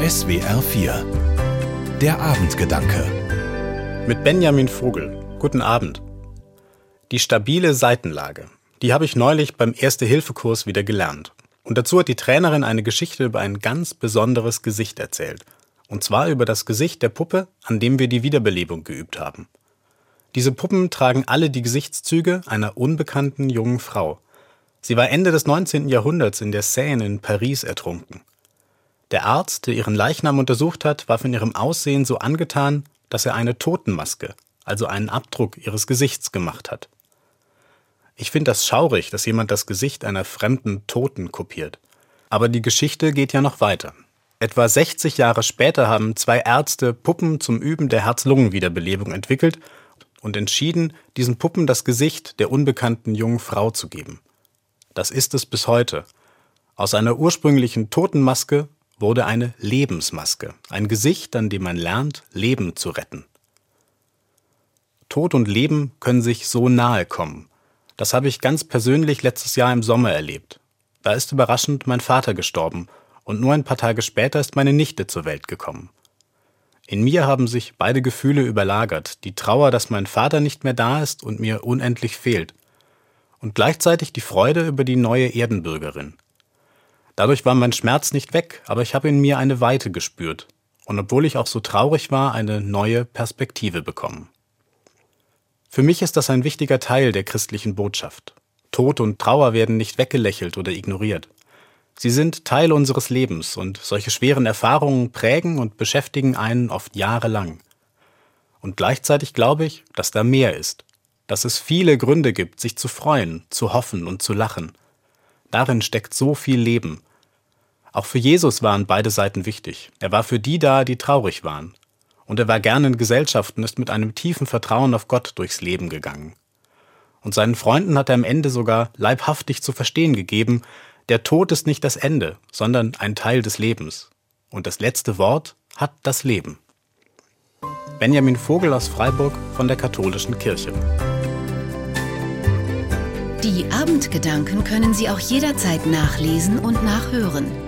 SWR 4 Der Abendgedanke Mit Benjamin Vogel. Guten Abend. Die stabile Seitenlage. Die habe ich neulich beim Erste-Hilfe-Kurs wieder gelernt. Und dazu hat die Trainerin eine Geschichte über ein ganz besonderes Gesicht erzählt. Und zwar über das Gesicht der Puppe, an dem wir die Wiederbelebung geübt haben. Diese Puppen tragen alle die Gesichtszüge einer unbekannten jungen Frau. Sie war Ende des 19. Jahrhunderts in der Seine in Paris ertrunken. Der Arzt, der ihren Leichnam untersucht hat, war von ihrem Aussehen so angetan, dass er eine Totenmaske, also einen Abdruck ihres Gesichts gemacht hat. Ich finde das schaurig, dass jemand das Gesicht einer fremden Toten kopiert. Aber die Geschichte geht ja noch weiter. Etwa 60 Jahre später haben zwei Ärzte Puppen zum Üben der Herz-Lungen-Wiederbelebung entwickelt und entschieden, diesen Puppen das Gesicht der unbekannten jungen Frau zu geben. Das ist es bis heute. Aus einer ursprünglichen Totenmaske wurde eine Lebensmaske, ein Gesicht, an dem man lernt, Leben zu retten. Tod und Leben können sich so nahe kommen. Das habe ich ganz persönlich letztes Jahr im Sommer erlebt. Da ist überraschend mein Vater gestorben und nur ein paar Tage später ist meine Nichte zur Welt gekommen. In mir haben sich beide Gefühle überlagert, die Trauer, dass mein Vater nicht mehr da ist und mir unendlich fehlt, und gleichzeitig die Freude über die neue Erdenbürgerin. Dadurch war mein Schmerz nicht weg, aber ich habe in mir eine Weite gespürt und obwohl ich auch so traurig war, eine neue Perspektive bekommen. Für mich ist das ein wichtiger Teil der christlichen Botschaft. Tod und Trauer werden nicht weggelächelt oder ignoriert. Sie sind Teil unseres Lebens und solche schweren Erfahrungen prägen und beschäftigen einen oft jahrelang. Und gleichzeitig glaube ich, dass da mehr ist, dass es viele Gründe gibt, sich zu freuen, zu hoffen und zu lachen. Darin steckt so viel Leben, auch für Jesus waren beide Seiten wichtig. Er war für die da, die traurig waren. Und er war gerne in Gesellschaft und ist mit einem tiefen Vertrauen auf Gott durchs Leben gegangen. Und seinen Freunden hat er am Ende sogar leibhaftig zu verstehen gegeben, der Tod ist nicht das Ende, sondern ein Teil des Lebens. Und das letzte Wort hat das Leben. Benjamin Vogel aus Freiburg von der Katholischen Kirche. Die Abendgedanken können Sie auch jederzeit nachlesen und nachhören